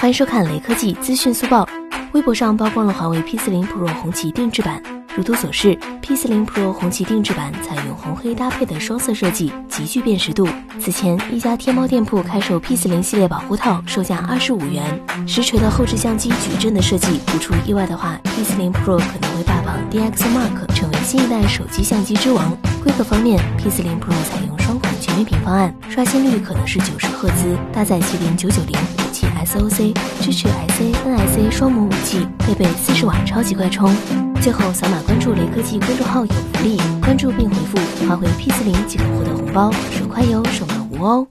欢迎收看雷科技资讯速报。微博上曝光了华为 P40 Pro 红旗定制版。如图所示，P40 Pro 红旗定制版采用红黑搭配的双色设计，极具辨识度。此前，一家天猫店铺开售 P40 系列保护套，售价二十五元。实锤的后置相机矩阵的设计，不出意外的话，P40 Pro 可能会霸榜 Dx Mark，成为新一代手机相机之王。规格方面，P40 Pro 采用双孔全面屏方案，刷新率可能是九十赫兹，搭载麒麟九九零 SoC，支持 SA、NSA 双模武器，配备四十瓦超级快充。最后，扫码关注雷科技公众号有福利，关注并回复华为 P 四零即可获得红包，手快有，手慢无哦。